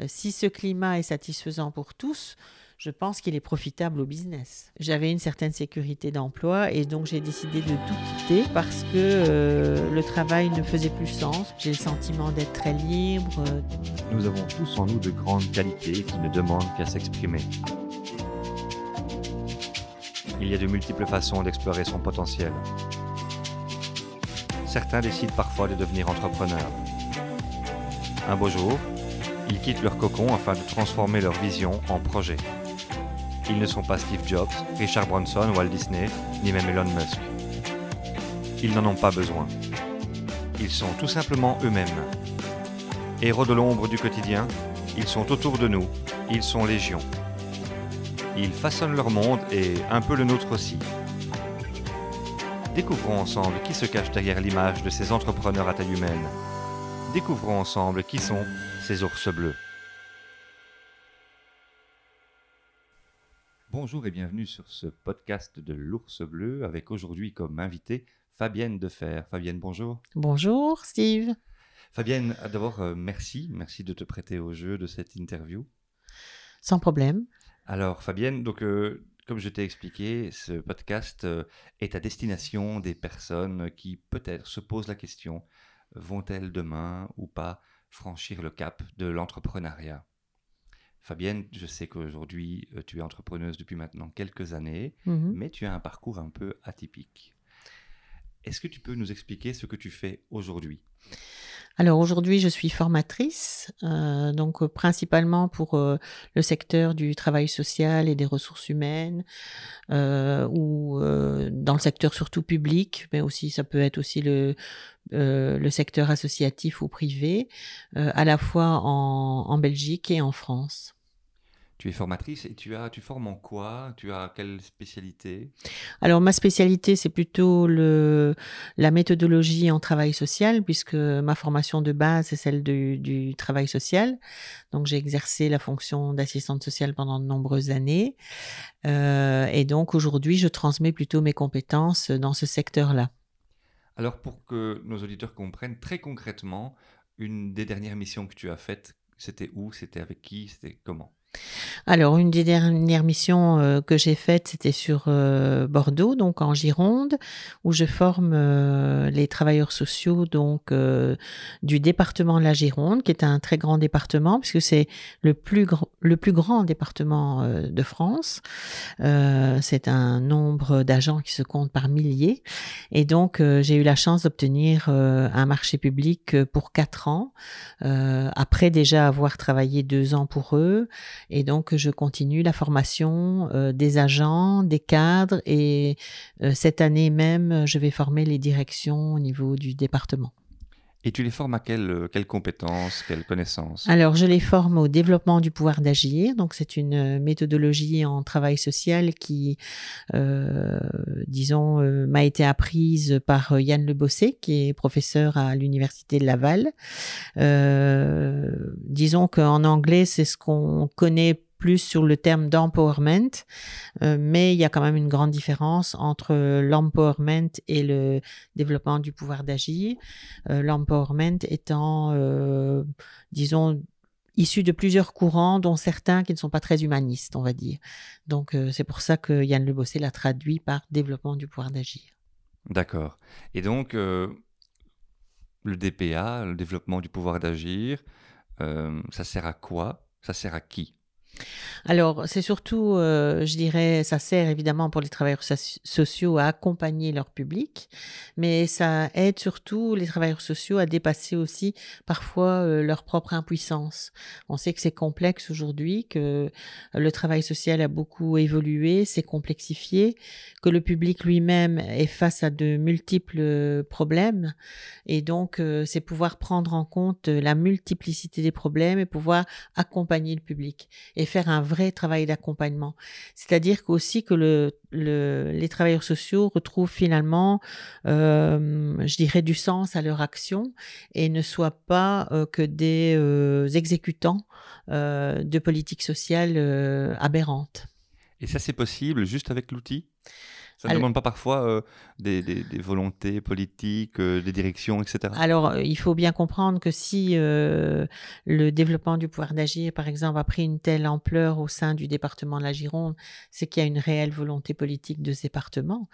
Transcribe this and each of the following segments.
Euh, si ce climat est satisfaisant pour tous, je pense qu'il est profitable au business. J'avais une certaine sécurité d'emploi et donc j'ai décidé de tout quitter parce que euh, le travail ne faisait plus sens. J'ai le sentiment d'être très libre. Nous avons tous en nous de grandes qualités qui ne demandent qu'à s'exprimer. Il y a de multiples façons d'explorer son potentiel. Certains décident parfois de devenir entrepreneurs. Un beau jour, ils quittent leur cocon afin de transformer leur vision en projet. Ils ne sont pas Steve Jobs, Richard Branson, Walt Disney, ni même Elon Musk. Ils n'en ont pas besoin. Ils sont tout simplement eux-mêmes. Héros de l'ombre du quotidien, ils sont autour de nous, ils sont légion. Ils façonnent leur monde et un peu le nôtre aussi. Découvrons ensemble qui se cache derrière l'image de ces entrepreneurs à taille humaine. Découvrons ensemble qui sont ces ours bleus. Bonjour et bienvenue sur ce podcast de l'ours bleu avec aujourd'hui comme invité Fabienne Defer. Fabienne, bonjour. Bonjour Steve. Fabienne, d'abord euh, merci, merci de te prêter au jeu de cette interview. Sans problème. Alors Fabienne, donc euh, comme je t'ai expliqué, ce podcast euh, est à destination des personnes qui peut-être se posent la question vont-elles demain ou pas franchir le cap de l'entrepreneuriat? Fabienne, je sais qu'aujourd'hui euh, tu es entrepreneuse depuis maintenant quelques années, Mhm. mais tu as un parcours un peu atypique. Est-ce que tu peux nous expliquer ce que tu fais aujourd'hui? Alors aujourd'hui, je suis formatrice, euh, donc euh, principalement pour euh, le secteur du travail social et des ressources humaines, ou dans le secteur surtout public, mais aussi ça peut être aussi le, secteur associatif ou privé, à la fois en Belgique et en France. Tu es formatrice et tu as, tu formes en quoi? Tu as quelle spécialité? Alors ma spécialité, c'est plutôt le, la méthodologie en travail social, puisque ma formation de base, c'est celle du, du travail social. Donc j'ai exercé la fonction d'assistante sociale pendant de nombreuses années. Euh, et donc aujourd'hui, je transmets plutôt mes compétences dans ce secteur-là. Alors pour que nos auditeurs comprennent très concrètement, une des dernières missions que tu as faites, c'était où? C'était avec qui? C'était comment? Alors, une des dernières missions euh, que j'ai faites, c'était sur euh, Bordeaux, donc en Gironde, où je forme euh, les travailleurs sociaux donc du département de la Gironde, qui est un très grand département, puisque c'est le plus grand, le plus grand département de France. C'est un nombre d'agents qui se compte par milliers, et donc j'ai eu la chance d'obtenir un marché public pour quatre ans, après déjà avoir travaillé deux ans pour eux. Et donc, je continue la formation euh, des agents, des cadres, et euh, cette année même, je vais former les directions au niveau du département. Et tu les formes à quelles quelle compétences, quelles connaissances Alors, je les forme au développement du pouvoir d'agir. Donc, c'est une euh, méthodologie en travail social qui, euh, disons, euh, m'a été apprise par euh, Yann Le Bossé, qui est professeur à l'Université de Laval. Euh, disons qu'en anglais, c'est ce qu'on connaît plus sur le terme d'empowerment, euh, mais il y a quand même une grande différence entre l'empowerment et le développement du pouvoir d'agir. Euh, l'empowerment étant, euh, disons, issu de plusieurs courants, dont certains qui ne sont pas très humanistes, on va dire. Donc c'est pour ça que Yann Le Bossé l'a traduit par développement du pouvoir d'agir. D'accord. Et donc, le DPA, le développement du pouvoir d'agir, ça sert à quoi? Ça sert à qui? Alors, c'est surtout, euh, je dirais, ça sert évidemment pour les travailleurs soci- sociaux à accompagner leur public, mais ça aide surtout les travailleurs sociaux à dépasser aussi parfois euh, leur propre impuissance. On sait que c'est complexe aujourd'hui, que le travail social a beaucoup évolué, s'est complexifié, que le public lui-même est face à de multiples problèmes, et donc euh, c'est pouvoir prendre en compte la multiplicité des problèmes et pouvoir accompagner le public faire un vrai travail d'accompagnement. C'est-à-dire qu'aussi que le, le- les travailleurs sociaux retrouvent finalement, euh, je dirais, du sens à leur action et ne soient pas euh, que des euh, exécutants euh, de politiques sociales euh, aberrantes. Et ça, c'est possible juste avec l'outil? Ça ne demande pas parfois euh, des, volontés politiques, euh, des directions, etc. Alors, euh, il faut bien comprendre que si le développement du pouvoir d'agir, par exemple, a pris une telle ampleur au sein du département de la Gironde, c'est qu'il y a une réelle volonté politique de ce département.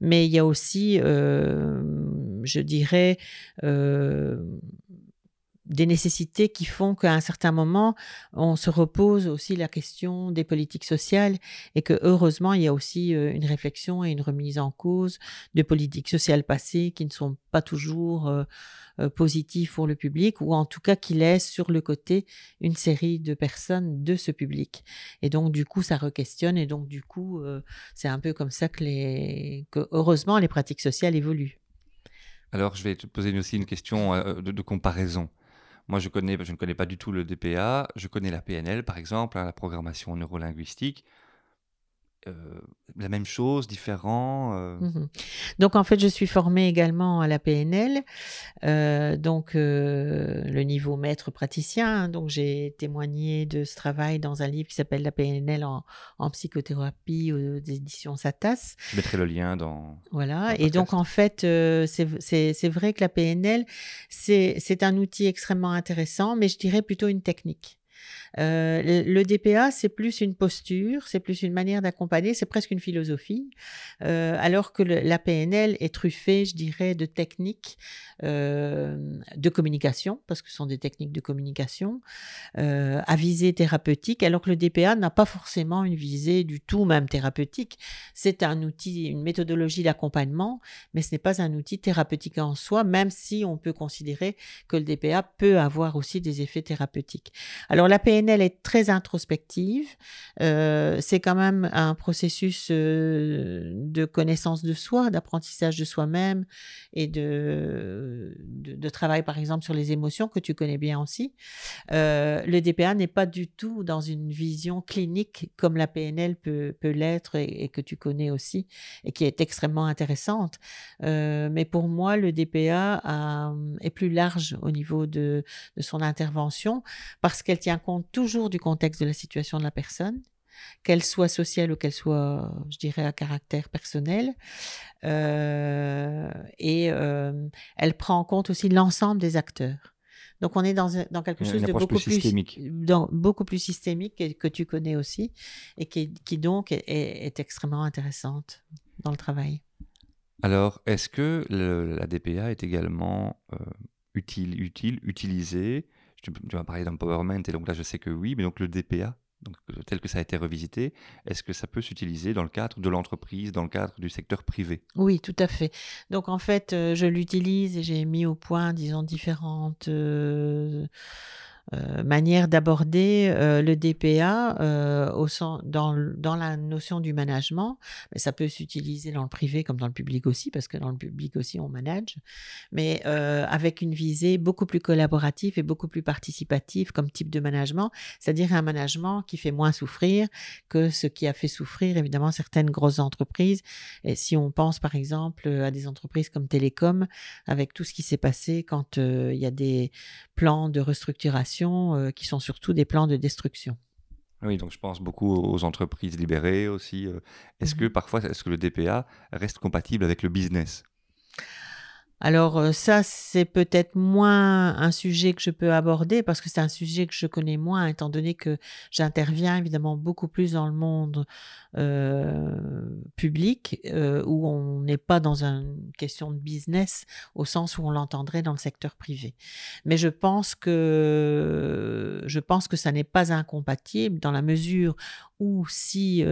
Mais il y a aussi, je dirais, des nécessités qui font qu'à un certain moment, on se repose aussi la question des politiques sociales et que heureusement, il y a aussi euh, une réflexion et une remise en cause de politiques sociales passées qui ne sont pas toujours euh, euh, positives pour le public ou en tout cas qui laissent sur le côté une série de personnes de ce public. Et donc, du coup, ça re-questionne et donc, du coup, c'est un peu comme ça que, les, heureusement les pratiques sociales évoluent. Alors, je vais te poser aussi une question de comparaison. Moi, je, ne connais pas du tout le DPA. Je connais la PNL, par exemple, hein, la programmation neurolinguistique. Euh, la même chose, différent euh. mmh Donc en fait, je suis formée également à la PNL, euh, donc le niveau maître praticien. Hein. donc j'ai témoigné de ce travail dans un livre qui s'appelle La PNL en, psychothérapie aux éditions Satas. Je mettrai le lien dans. Voilà. et donc en fait, c'est vrai que la PNL, c'est un outil extrêmement intéressant, mais je dirais plutôt une technique. Euh, le, DPA, c'est plus une posture, c'est plus une manière d'accompagner, c'est presque une philosophie, euh, alors que la PNL est truffée, je dirais, de techniques euh, de communication, parce que ce sont des techniques de communication, à visée thérapeutique, alors que le DPA n'a pas forcément une visée du tout même thérapeutique. C'est un outil, une méthodologie d'accompagnement, mais ce n'est pas un outil thérapeutique en soi, même si on peut considérer que le DPA peut avoir aussi des effets thérapeutiques. Alors la PNL est très introspective. Euh, c'est quand même un processus euh, de connaissance de soi, d'apprentissage de soi-même et de, de, travail, par exemple, sur les émotions que tu connais bien aussi. Euh, le DPA n'est pas du tout dans une vision clinique comme la PNL peut, peut l'être et, que tu connais aussi et qui est extrêmement intéressante. mais pour moi, le DPA est plus large au niveau de, de son intervention parce qu'elle tient compte toujours du contexte de la situation de la personne, qu'elle soit sociale ou qu'elle soit, je dirais, à caractère personnel. Euh, et euh, elle prend en compte aussi l'ensemble des acteurs. Donc on est dans, dans quelque chose de beaucoup plus, systémique, dans, beaucoup plus systémique que tu connais aussi, et qui, qui donc est, extrêmement intéressante dans le travail. Alors, est-ce que la DPA est également euh, utile, utile, utilisée tu, vas parler d'empowerment, et donc là je sais que oui, mais donc le DPA, tel que ça a été revisité, est-ce que ça peut s'utiliser dans le cadre de l'entreprise, dans le cadre du secteur privé? Oui, tout à fait. Donc en fait, euh, je l'utilise et j'ai mis au point, disons, différentes... Euh, manière d'aborder euh, le DPA euh, dans, la notion du management. Mais ça peut s'utiliser dans le privé comme dans le public aussi, parce que dans le public aussi, on manage, mais avec une visée beaucoup plus collaborative et beaucoup plus participative comme type de management, c'est-à-dire un management qui fait moins souffrir que ce qui a fait souffrir évidemment certaines grosses entreprises. Et si on pense par exemple à des entreprises comme Télécom, avec tout ce qui s'est passé quand il y a des plans de restructuration euh, qui sont surtout des plans de destruction. Oui, donc je pense beaucoup aux entreprises libérées aussi. Euh. Est-ce que mmh parfois, est-ce que le DPA reste compatible avec le business? Alors euh, ça, c'est peut-être moins un sujet que je peux aborder parce que c'est un sujet que je connais moins, étant donné que j'interviens évidemment beaucoup plus dans le monde euh, public, euh, où on n'est pas dans une question de business au sens où on l'entendrait dans le secteur privé. Mais je pense que je pense que ça n'est pas incompatible dans la mesure où si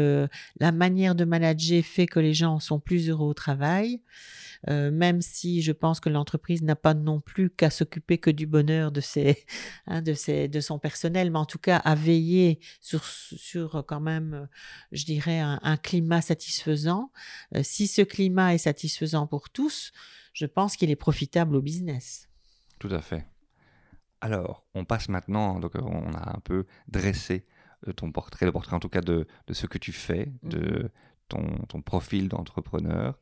la manière de manager fait que les gens sont plus heureux au travail, même si je pense que l'entreprise n'a pas non plus qu'à s'occuper que du bonheur de, ses, hein, de, ses, de son personnel, mais en tout cas à veiller sur, sur quand même, je dirais, un, climat satisfaisant. Si ce climat est satisfaisant pour tous, je pense qu'il est profitable au business. Tout à fait. Alors, on passe maintenant, donc on a un peu dressé ton portrait, le portrait en tout cas de, de ce que tu fais, de mmh ton, ton profil d'entrepreneur.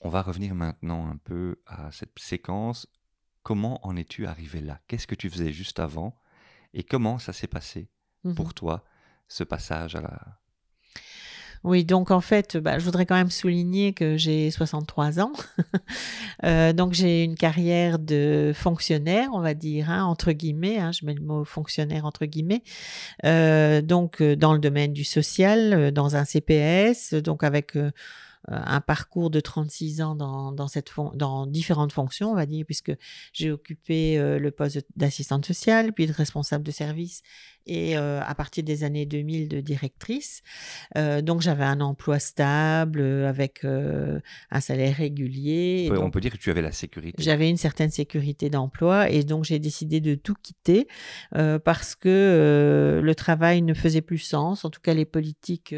On va revenir maintenant un peu à cette séquence. Comment en es-tu arrivé là? Qu'est-ce que tu faisais juste avant? Et comment ça s'est passé mmh pour toi, ce passage à la... Oui, donc en fait, bah, je voudrais quand même souligner que j'ai 63 ans. euh, donc j'ai une carrière de fonctionnaire, on va dire, hein, entre guillemets. Hein, je mets le mot fonctionnaire entre guillemets. Euh, donc euh, dans le domaine du social, dans un CPS, donc avec un parcours de 36 ans dans, différentes fonctions, on va dire, puisque j'ai occupé le poste d'assistante sociale, puis de responsable de service et euh, à partir des années 2000 de directrice. Euh, donc j'avais un emploi stable euh, avec un salaire régulier. On peut, donc, on peut dire que tu avais la sécurité. J'avais une certaine sécurité d'emploi et donc j'ai décidé de tout quitter parce que le travail ne faisait plus sens. En tout cas, les politiques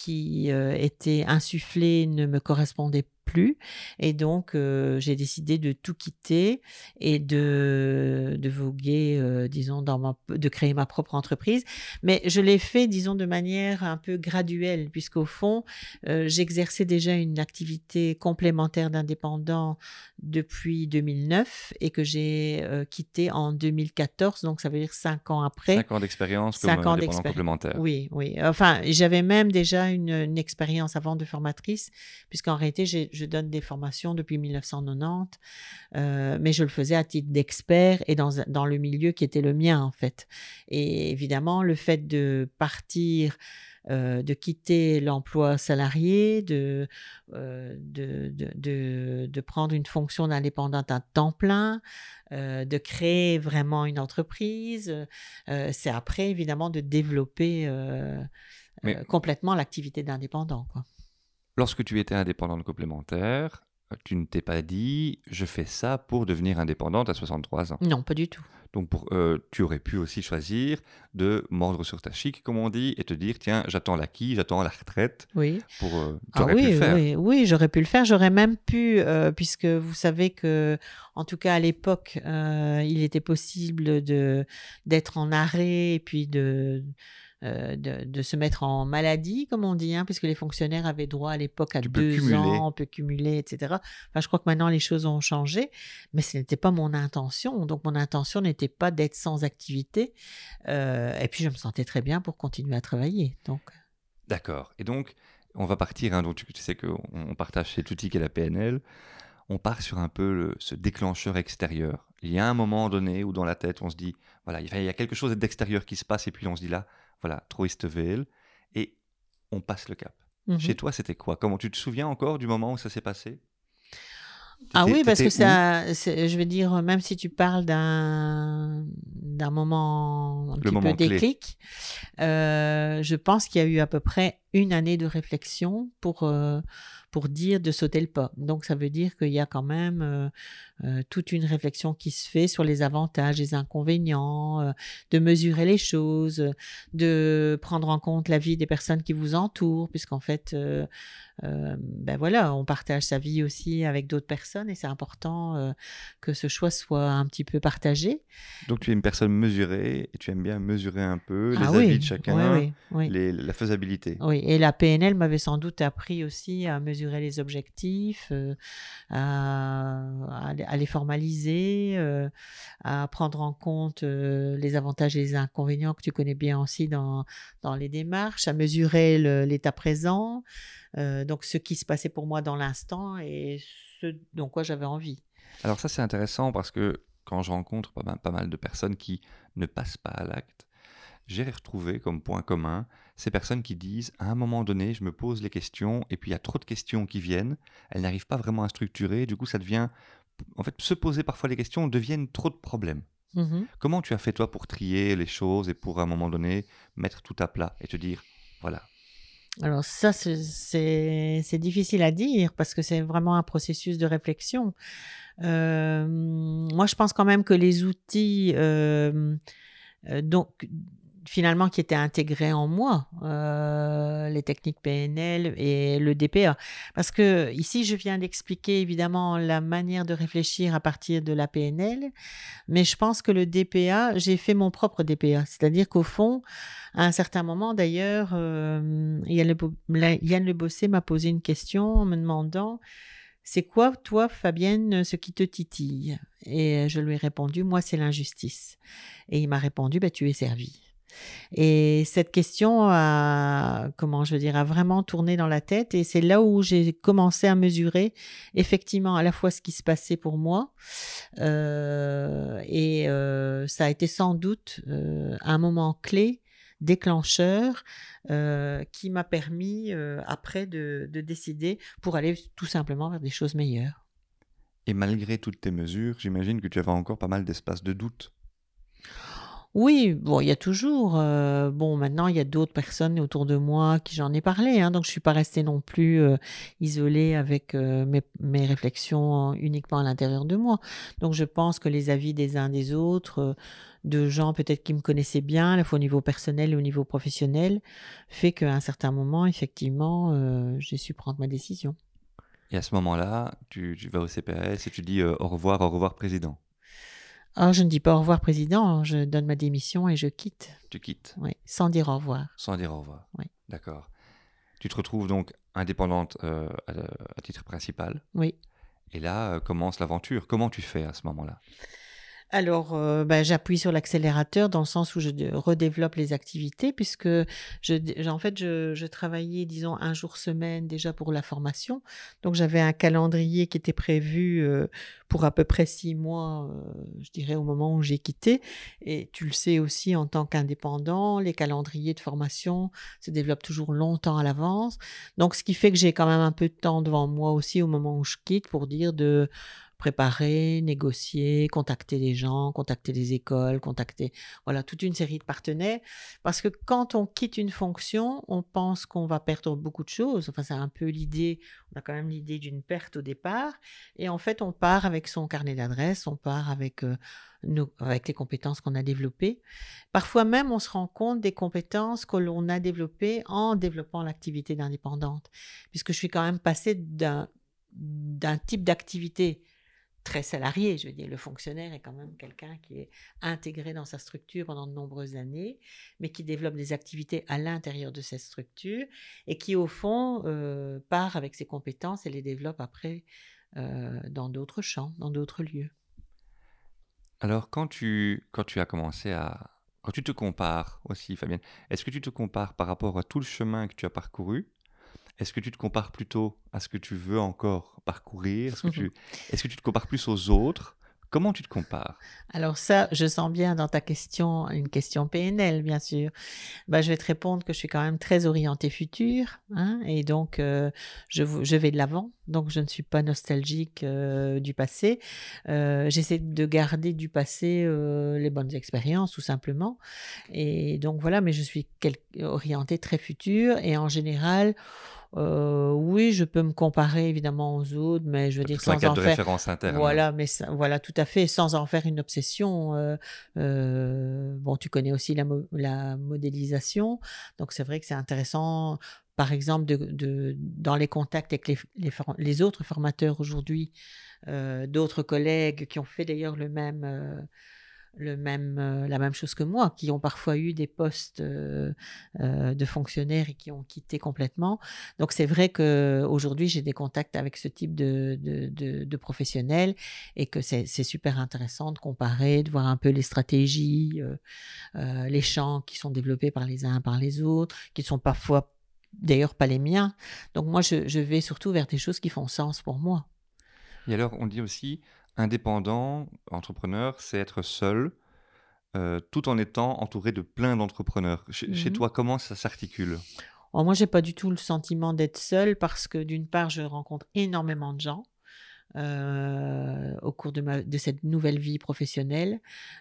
qui euh, étaient insufflées ne me correspondaient plus. Et donc, euh, j'ai décidé de tout quitter et de, de voguer, euh, disons, dans ma, de créer ma propre entreprise. Mais je l'ai fait, disons, de manière un peu graduelle, puisqu'au fond, euh, j'exerçais déjà une activité complémentaire d'indépendant depuis 2009 et que j'ai quitté en 2014. Donc, ça veut dire cinq ans après. Cinq ans d'expérience comme Cinq ans indépendant complémentaire. Oui, oui. Enfin, j'avais même déjà une, une expérience avant de formatrice, puisqu'en réalité, j'ai- je donne des formations depuis 1990, euh, mais je le faisais à titre d'expert et dans, dans le milieu qui était le mien, en fait. Et évidemment, le fait de partir, euh, de quitter l'emploi salarié, de, euh, de, de, de, de prendre une fonction d'indépendante à temps plein, euh, de créer vraiment une entreprise, c'est après, évidemment, de développer Mais- complètement l'activité d'indépendant. Lorsque tu étais indépendante complémentaire, tu ne t'es pas dit je fais ça pour devenir indépendante à 63 ans. Non, pas du tout. Donc pour, euh, tu aurais pu aussi choisir de mordre sur ta chic, comme on dit, et te dire tiens, j'attends l'acquis, j'attends la retraite Oui. pour. euh, Ah oui, pu le faire. oui, oui, j'aurais pu le faire. J'aurais même pu, euh, puisque vous savez que, en tout cas à l'époque, euh, il était possible de d'être en arrêt et puis de, euh, de de se mettre en maladie, comme on dit, hein, puisque les fonctionnaires avaient droit à l'époque à Tu deux ans, on peut cumuler, etc. Enfin, je crois que maintenant les choses ont changé, mais ce n'était pas mon intention. Donc mon intention n'était pas d'être sans activité. Euh, et puis je me sentais très bien pour continuer à travailler. Donc D'accord. Et donc, on va partir, hein, donc tu, tu sais qu'on on partage chez Toutique et la PNL, on part sur un peu le- ce déclencheur extérieur. Il y a un moment donné où dans la tête, on se dit, voilà, il y a quelque chose d'extérieur qui se passe, et puis on se dit là, voilà, Troisteveel, et on passe le cap. mhm. Chez toi, c'était quoi? Comment tu te souviens encore du moment où ça s'est passé? Ah oui, parce que ça, je veux dire, même si tu parles d'un d'un moment un Le petit moment peu déclic, euh, je pense qu'il y a eu à peu près une année de réflexion pour euh, pour dire de sauter le pas. Donc ça veut dire qu'il y a quand même euh, euh, toute une réflexion qui se fait sur les avantages, les inconvénients, euh, de mesurer les choses, de prendre en compte la vie des personnes qui vous entourent, puisqu'en fait, ben voilà, on partage sa vie aussi avec d'autres personnes et c'est important que ce choix soit un petit peu partagé. Donc tu es une personne mesurée, et tu aimes bien mesurer un peu les ah avis oui, de chacun, oui, oui, oui. les- la faisabilité. Oui, et la PNL m'avait sans doute appris aussi à mesurer les objectifs, euh, à, les- formaliser, euh, à prendre en compte euh, les avantages et les inconvénients que tu connais bien aussi dans, dans les démarches, à mesurer l'état présent, donc ce qui se passait pour moi dans l'instant et ce dont quoi j'avais envie. Alors ça c'est intéressant parce que quand je rencontre pas mal de personnes qui ne passent pas à l'acte, j'ai retrouvé comme point commun ces personnes qui disent à un moment donné je me pose les questions et puis il y a trop de questions qui viennent, elles n'arrivent pas vraiment à structurer, du coup ça devient en fait se poser parfois les questions deviennent trop de problèmes. Mhm. Comment tu as fait toi pour trier les choses et pour à un moment donné mettre tout à plat et te dire voilà Alors ça, c'est difficile à dire parce que c'est vraiment un processus de réflexion. Euh, moi, je pense quand même que les outils, euh, euh, donc finalement qui étaient intégrés en moi, euh, les techniques PNL et le DPA, parce que ici, je viens d'expliquer évidemment la manière de réfléchir à partir de la PNL, mais je pense que le DPA, j'ai fait mon propre DPA, c'est-à-dire qu'au fond, à un certain moment, d'ailleurs, euh, Yann, Le m'a posé une question en me demandant C'est quoi, toi, Fabienne, ce qui te titille? Et je lui ai répondu Moi, c'est l'injustice. Et il m'a répondu bah, Tu es servie. Et cette question a, comment je veux a vraiment tourné dans la tête. Et c'est là où j'ai commencé à mesurer effectivement à la fois ce qui se passait pour moi. Euh, et euh, ça a été sans doute euh, un moment clé, déclencheur, qui m'a permis après de, de décider pour aller tout simplement vers des choses meilleures. Et malgré toutes tes mesures, j'imagine que tu avais encore pas mal d'espace de doute. Oui, bon, il y a toujours. Euh, bon, maintenant, il y a d'autres personnes autour de moi qui j'en ai parlé, hein, donc je suis pas restée non plus euh, isolée avec euh, mes, réflexions uniquement à l'intérieur de moi. Donc, je pense que les avis des uns des autres, de gens peut-être qui me connaissaient bien, à la fois au niveau personnel et au niveau professionnel, fait qu'à un certain moment, effectivement, j'ai su prendre ma décision. Et à ce moment-là, tu, tu vas au CPS et tu dis au revoir, au revoir, président. Alors, je ne dis pas au revoir, président, je donne ma démission et je quitte. Tu quittes Oui, sans dire au revoir. Sans dire au revoir. Oui. D'accord. Tu te retrouves donc indépendante euh, à, titre principal. Oui. Et là euh, commence l'aventure. Comment tu fais à ce moment-là? Alors, ben, j'appuie sur l'accélérateur dans le sens où je redéveloppe les activités, puisque je, en fait, je, travaillais, disons, un jour semaine déjà pour la formation. Donc, j'avais un calendrier qui était prévu euh, pour à peu près six mois, euh, je dirais, au moment où j'ai quitté. Et tu le sais aussi, en tant qu'indépendant, les calendriers de formation se développent toujours longtemps à l'avance. Donc, ce qui fait que j'ai quand même un peu de temps devant moi aussi au moment où je quitte pour dire de préparer, négocier, contacter les gens, contacter les écoles, contacter voilà toute une série de partenaires. Parce que quand on quitte une fonction, on pense qu'on va perdre beaucoup de choses. Enfin, c'est un peu l'idée. On a quand même l'idée d'une perte au départ, et en fait, on part avec son carnet d'adresses, on part avec euh, avec les compétences qu'on a développées. Parfois même, on se rend compte des compétences que l'on a développées en développant l'activité d'indépendante, puisque je suis quand même passée d'un d'un type d'activité très salarié. Je veux dire, le fonctionnaire est quand même quelqu'un qui est intégré dans sa structure pendant de nombreuses années, mais qui développe des activités à l'intérieur de cette structure et qui, au fond, euh, part avec ses compétences et les développe après euh, dans d'autres champs, dans d'autres lieux. Alors, quand tu, quand tu as commencé à... Quand tu te compares aussi, Fabienne, est-ce que tu te compares par rapport à tout le chemin que tu as parcouru est-ce que tu te compares plutôt à ce que tu veux encore parcourir? Est-ce que, tu, est que tu te compares plus aux autres? Comment tu te compares? Alors ça, je sens bien dans ta question, une question PNL, bien sûr. Bah, je vais te répondre que je suis quand même très orientée futur, hein, et donc euh, je, je, vais de l'avant, donc je ne suis pas nostalgique euh, du passé. Euh, j'essaie de garder du passé les bonnes expériences, tout simplement. Et donc voilà, mais je suis orientée très futur, et en général, euh, oui, je peux me comparer évidemment aux autres, mais je veux dire sans en de faire. référence interne. Voilà, mais voilà, tout à fait, sans en faire une obsession. Euh, euh, bon, tu connais aussi la, la modélisation, donc c'est vrai que c'est intéressant. Par exemple, de, de, dans les contacts avec les, les, les autres formateurs aujourd'hui, d'autres collègues qui ont fait d'ailleurs le même le même, euh, la même chose que moi, qui ont parfois eu des postes euh, euh, de fonctionnaires et qui ont quitté complètement. Donc c'est vrai qu'aujourd'hui, j'ai des contacts avec ce type de, de, de, professionnels et que c'est super intéressant de comparer, de voir un peu les stratégies, les champs qui sont développés par les uns par les autres, qui sont parfois d'ailleurs pas les miens. Donc moi, je vais surtout vers des choses qui font sens pour moi. Et alors, on dit aussi, indépendant, entrepreneur, c'est être seul, euh, tout en étant entouré de plein d'entrepreneurs. Chez, mmh toi, comment ça s'articule? Oh, Moi, j'ai pas du tout le sentiment d'être seul parce que d'une part, je rencontre énormément de gens. Euh, au cours de, cette nouvelle vie professionnelle,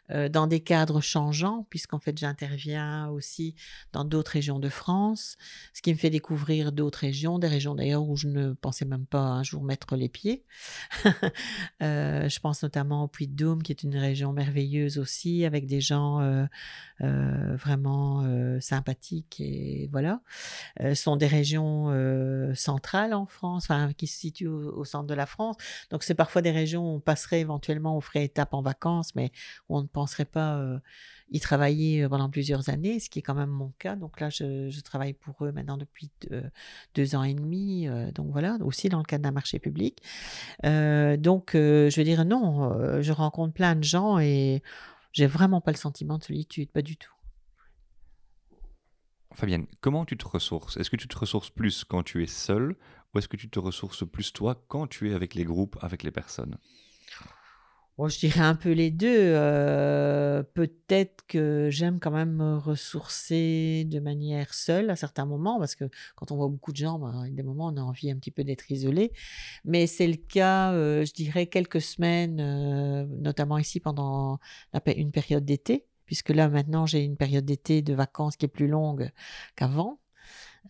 euh, dans des cadres changeants, puisqu'en fait j'interviens aussi dans d'autres régions de France, ce qui me fait découvrir d'autres régions, des régions d'ailleurs où je ne pensais même pas un jour mettre les pieds. euh, je pense notamment au Puy-de-Dôme, qui est une région merveilleuse aussi, avec des gens euh, vraiment sympathiques et voilà. ce sont des régions centrales en France, enfin, qui se situent au, au centre de la France. Donc, c'est parfois des régions où on passerait éventuellement, on ferait étape en vacances, mais on ne penserait pas euh, y travailler euh, pendant plusieurs années, ce qui est quand même mon cas. Donc là, je, travaille pour eux maintenant depuis deux, ans et demi. Euh, donc voilà, aussi dans le cadre d'un marché public. donc, je veux dire, non, je rencontre plein de gens et j'ai vraiment pas le sentiment de solitude, pas du tout. Fabienne, comment tu te ressources? Est-ce que tu te ressources plus quand tu es seul ou est-ce que tu te ressources plus toi quand tu es avec les groupes, avec les personnes? Je dirais un peu les deux. Euh, peut-être que j'aime quand même me ressourcer de manière seule à certains moments, parce que quand on voit beaucoup de gens, ben, a des moments on a envie un petit peu d'être isolé. Mais c'est le cas, euh, je dirais, quelques semaines, euh, notamment ici pendant une période d'été, puisque là maintenant j'ai une période d'été de vacances qui est plus longue qu'avant.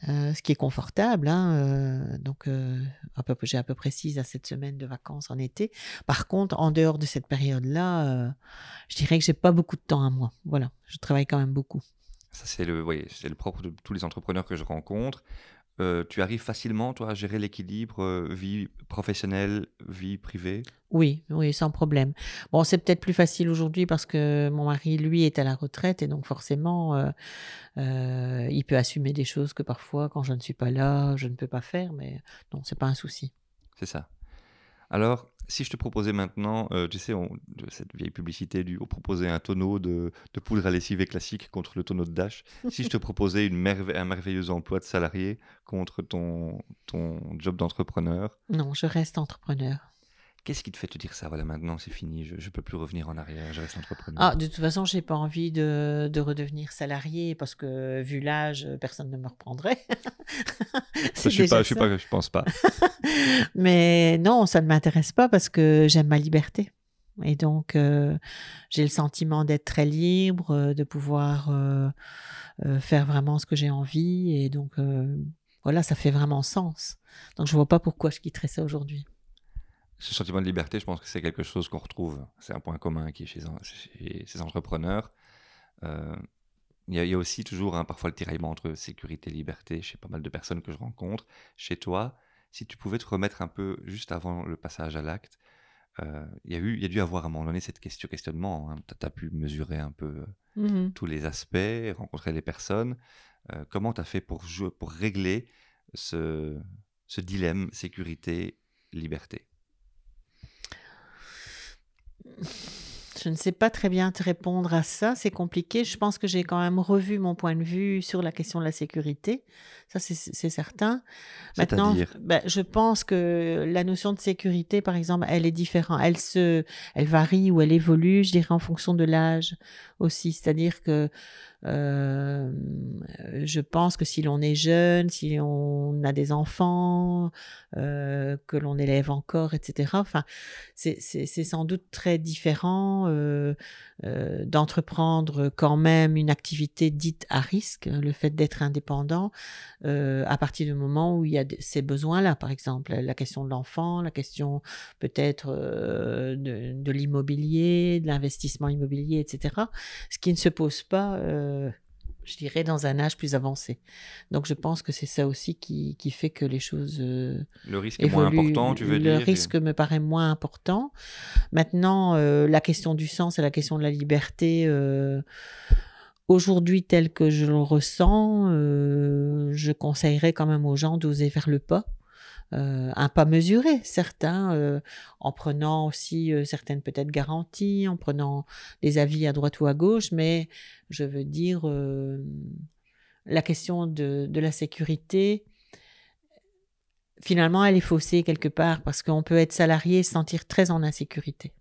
Euh, ce qui est confortable. Hein, euh, donc, euh, j'ai à peu près 6 à 7 semaines de vacances en été. Par contre, en dehors de cette période-là, je dirais que j'ai pas beaucoup de temps à moi. Voilà, je travaille quand même beaucoup. Ça, c'est le, c'est le propre de tous les entrepreneurs que je rencontre. Euh, tu arrives facilement, toi, à gérer l'équilibre euh, vie professionnelle, vie privée? Oui, oui, sans problème. Bon, c'est peut-être plus facile aujourd'hui parce que mon mari, lui, est à la retraite et donc forcément, euh, il peut assumer des choses que parfois, quand je ne suis pas là, je ne peux pas faire, mais non, c'est pas un souci. C'est ça. Alors, si je te proposais maintenant, euh, tu sais, de cette vieille publicité du on proposait un tonneau de, poudre à lessiver classique contre le tonneau de Dash, si je te proposais une un merveilleux emploi de salarié contre ton, ton job d'entrepreneur? Non, je reste entrepreneur. Qu'est-ce qui te fait te dire ça? Voilà, maintenant c'est fini, je ne peux plus revenir en arrière, je reste entrepreneur. Ah, de toute façon, j'ai pas envie de, de, redevenir salarié parce que vu l'âge, personne ne me reprendrait. je suis pas, je suis pas, je pense pas. Mais non, ça ne m'intéresse pas parce que j'aime ma liberté. Et donc, euh, j'ai le sentiment d'être très libre, euh, de pouvoir euh, faire vraiment ce que j'ai envie. Et donc, voilà, ça fait vraiment sens. Donc, je vois pas pourquoi je quitterais ça aujourd'hui ce sentiment de liberté, je pense que c'est quelque chose qu'on retrouve. C'est un point commun qui est chez, ces entrepreneurs. Euh, il y, a aussi toujours hein, parfois le tiraillement entre sécurité et liberté chez pas mal de personnes que je rencontre. Chez toi, si tu pouvais te remettre un peu juste avant le passage à l'acte, euh, il y, a eu, il y a dû avoir à un moment donné cette question, questionnement. Hein. Tu as, pu mesurer un peu mmh tous les aspects, rencontrer les personnes. Euh, comment tu as fait pour, pour régler ce, ce dilemme sécurité-liberté je ne sais pas très bien te répondre à ça, c'est compliqué. Je pense que j'ai quand même revu mon point de vue sur la question de la sécurité, ça c'est certain. Maintenant, ben, je pense que la notion de sécurité, par exemple, elle est différente, elle se, elle varie ou elle évolue, je dirais en fonction de l'âge aussi. C'est-à-dire que euh, je pense que si l'on est jeune, si on a des enfants, euh, que l'on élève encore, etc. Enfin, c'est sans doute très différent euh, d'entreprendre quand même une activité dite à risque, le fait d'être indépendant, à partir du moment où il y a ces besoins-là, par exemple, la question de l'enfant, la question peut-être de, de l'immobilier, de l'investissement immobilier, etc. Ce qui ne se pose pas euh, je dirais, dans un âge plus avancé. Donc je pense que c'est ça aussi qui, qui, fait que les choses... Euh, le risque est moins important, tu veux dire Le risque me paraît moins important. Maintenant, euh, la question du sens et la question de la liberté, aujourd'hui, tel que je le ressens, je conseillerais quand même aux gens d'oser faire le pas. Euh, un pas mesuré, certains, euh, en prenant aussi euh, certaines peut-être garanties, en prenant des avis à droite ou à gauche, mais je veux dire, la question de, de, la sécurité, finalement, elle est faussée quelque part, parce qu'on peut être salarié et se sentir très en insécurité.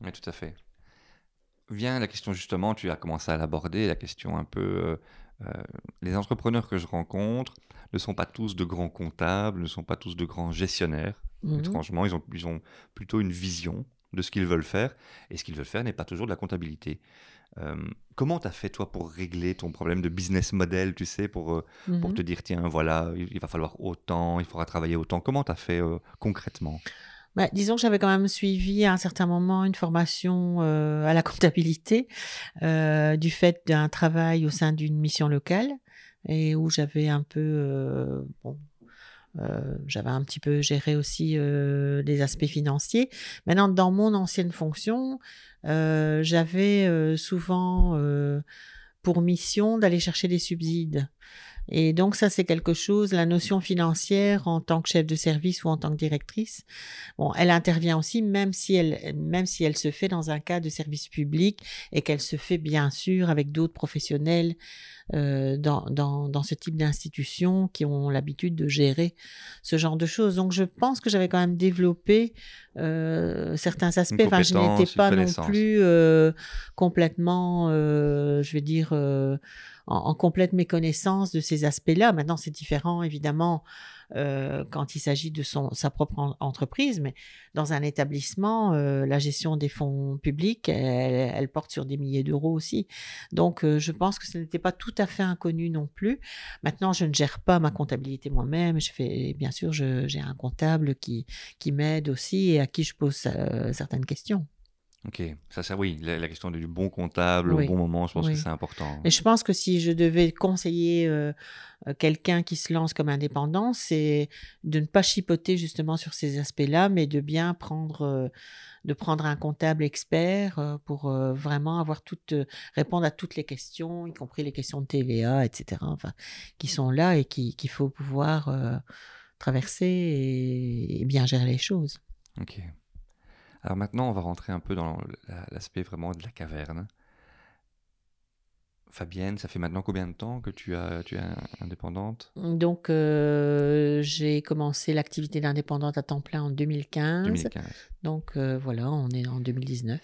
Oui, tout à fait. Vient la question justement, tu as commencé à l'aborder, la question un peu euh, les entrepreneurs que je rencontre ne sont pas tous de grands comptables, ne sont pas tous de grands gestionnaires. Mhm. Étrangement, ils ont, ils ont plutôt une vision de ce qu'ils veulent faire, et ce qu'ils veulent faire n'est pas toujours de la comptabilité. Euh, comment tu as fait, toi, pour régler ton problème de business model, tu sais, pour, euh, pour mhm. te dire, tiens, voilà, il, va falloir autant, il faudra travailler autant. Comment tu as fait concrètement? Bah, disons que j'avais quand même suivi à un certain moment une formation euh, à la comptabilité euh, du fait d'un travail au sein d'une mission locale et où j'avais un peu euh, bon, j'avais un petit peu géré aussi les aspects financiers. Maintenant, dans mon ancienne fonction, j'avais souvent pour mission d'aller chercher des subsides. Et donc ça, c'est quelque chose, la notion financière en tant que chef de service ou en tant que directrice, bon, elle intervient aussi même si elle, même si elle se fait dans un cas de service public et qu'elle se fait bien sûr avec d'autres professionnels euh, dans, dans, dans, ce type d'institutions qui ont l'habitude de gérer ce genre de choses. Donc je pense que j'avais quand même développé euh, certains aspects. Enfin, je n'étais pas non plus euh, complètement, euh, je vais dire, euh, en, complète méconnaissance de ces aspects-là. Maintenant, c'est différent, évidemment, euh, quand il s'agit de son, sa propre entreprise, mais dans un établissement, euh, la gestion des fonds publics, elle, porte sur des milliers d'euros aussi. Donc, euh, je pense que ce n'était pas tout à fait inconnu non plus. Maintenant, je ne gère pas ma comptabilité moi-même. Je fais, bien sûr, j'ai un comptable qui, qui m'aide aussi et à qui je pose certaines questions. Ok, ça, ça oui, la, la, question du bon comptable oui. au bon moment, je pense oui. que c'est important. Et je pense que si je devais conseiller euh, quelqu'un qui se lance comme indépendant, c'est de ne pas chipoter justement sur ces aspects-là, mais de bien prendre, euh, de prendre un comptable expert euh, pour vraiment avoir toute, répondre à toutes les questions, y compris les questions de TVA, etc. Enfin, qui sont là et qu'il qui faut pouvoir traverser et, et bien gérer les choses. Ok. Alors maintenant, on va rentrer un peu dans l'aspect vraiment de la caverne. Fabienne, ça fait maintenant combien de temps que tu, as, tu es indépendante? Donc, euh, j'ai commencé l'activité d'indépendante à temps plein en 2015. 2015. Donc, euh, voilà, on est en 2019.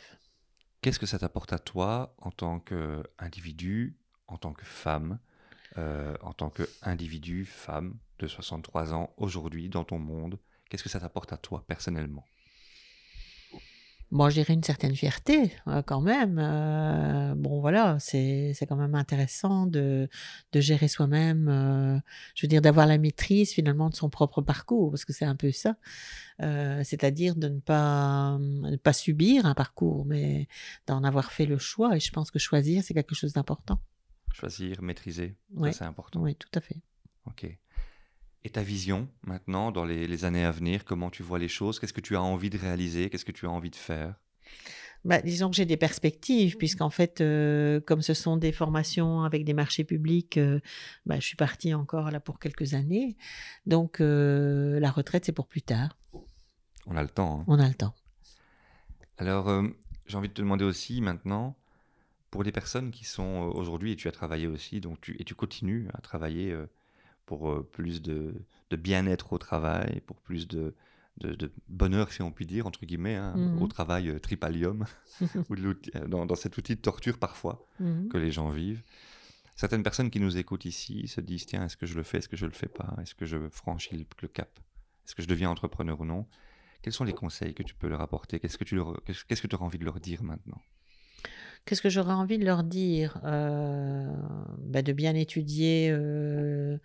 Qu'est-ce que ça t'apporte à toi en tant qu'individu, en tant que femme, euh, en tant qu'individu, femme de 63 ans aujourd'hui dans ton monde? Qu'est-ce que ça t'apporte à toi personnellement? Bon, je dirais une certaine fierté euh, quand même. Euh, bon, voilà, c'est quand même intéressant de, de gérer soi-même, euh, je veux dire, d'avoir la maîtrise finalement de son propre parcours, parce que c'est un peu ça. C'est-à-dire de ne pas, ne pas subir un parcours, mais d'en avoir fait le choix. Et je pense que choisir, c'est quelque chose d'important. Choisir, maîtriser, oui. c'est important. Oui, tout à fait. Ok. Et ta vision maintenant, dans les, les, années à venir, comment tu vois les choses Qu'est-ce que tu as envie de réaliser Qu'est-ce que tu as envie de faire? Bah, disons que j'ai des perspectives, puisqu'en fait, euh, comme ce sont des formations avec des marchés publics, euh, bah, je suis partie encore là pour quelques années. Donc, euh, la retraite, c'est pour plus tard. On a le temps. Hein. On a le temps. Alors, euh, j'ai envie de te demander aussi maintenant, pour les personnes qui sont aujourd'hui, et tu as travaillé aussi, donc tu, et tu continues à travailler pour euh, plus de, de bien-être au travail, pour plus de, de, de, bonheur, si on peut dire, entre guillemets, hein, mmh. au travail euh, tripalium, ou dans, dans, cet outil de torture parfois mmh. que les gens vivent. Certaines personnes qui nous écoutent ici se disent, tiens, est-ce que je le fais, est-ce que je le fais pas, est-ce que je franchis le, le cap, est-ce que je deviens entrepreneur ou non? Quels sont les conseils que tu peux leur apporter? Qu'est-ce que tu leur, qu'est-ce que tu auras envie de leur dire maintenant? Qu'est-ce que j'aurais envie de leur dire? Euh, bah De bien étudier, euh,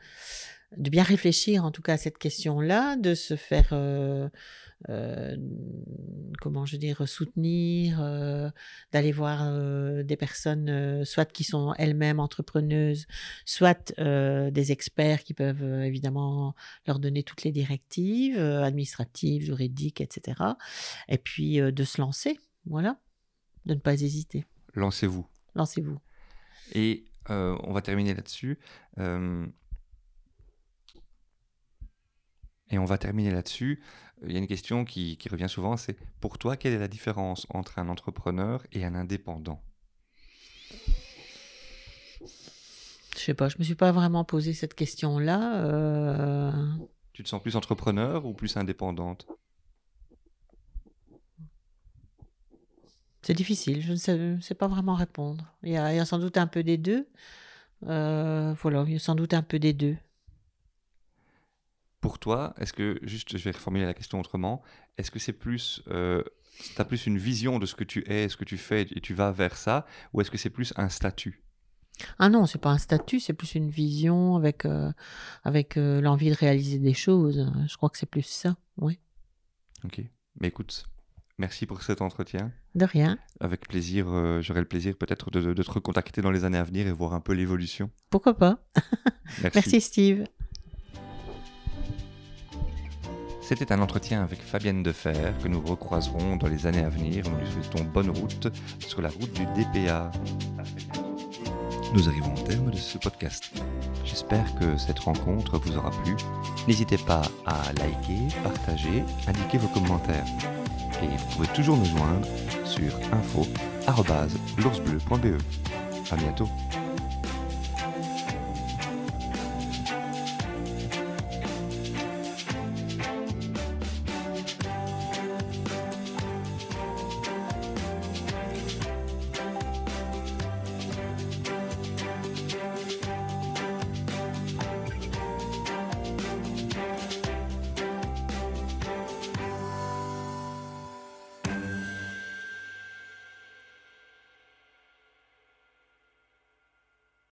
de bien réfléchir en tout cas à cette question-là, de se faire, euh, comment je soutenir, d'aller voir des personnes, soit qui sont elles-mêmes entrepreneuses, soit des experts qui peuvent évidemment leur donner toutes les directives administratives, juridiques, etc. Et puis de se lancer, voilà, de ne pas hésiter. Lancez-vous. Lancez-vous. Et euh, on va terminer là-dessus. Euh... Et on va terminer là-dessus. Il y a une question qui, qui revient souvent, c'est pour toi, quelle est la différence entre un entrepreneur et un indépendant? Je sais pas, je me suis pas vraiment posé cette question-là. Euh... Tu te sens plus entrepreneur ou plus indépendante? C'est difficile, je ne sais, sais, pas vraiment répondre. Il y, a, il y, a, sans doute un peu des deux. Euh, voilà, il y a sans doute un peu des deux. Pour toi, est-ce que, juste, je vais reformuler la question autrement, est-ce que c'est plus, euh, tu as plus une vision de ce que tu es, ce que tu fais, et tu vas vers ça, ou est-ce que c'est plus un statut? Ah non, c'est pas un statut, c'est plus une vision avec, euh, avec euh, l'envie de réaliser des choses. Je crois que c'est plus ça, oui. Ok. Mais écoute, Merci pour cet entretien. De rien. Avec plaisir, euh, j'aurai le plaisir peut-être de, te recontacter dans les années à venir et voir un peu l'évolution. Pourquoi pas Merci. Merci Steve. C'était un entretien avec Fabienne Defer que nous recroiserons dans les années à venir. Nous lui souhaitons bonne route sur la route du DPA. Nous arrivons au terme de ce podcast. J'espère que cette rencontre vous aura plu. N'hésitez pas à liker, partager, indiquer vos commentaires. Et vous pouvez toujours nous joindre sur info.l'oursbleu.be. À bientôt.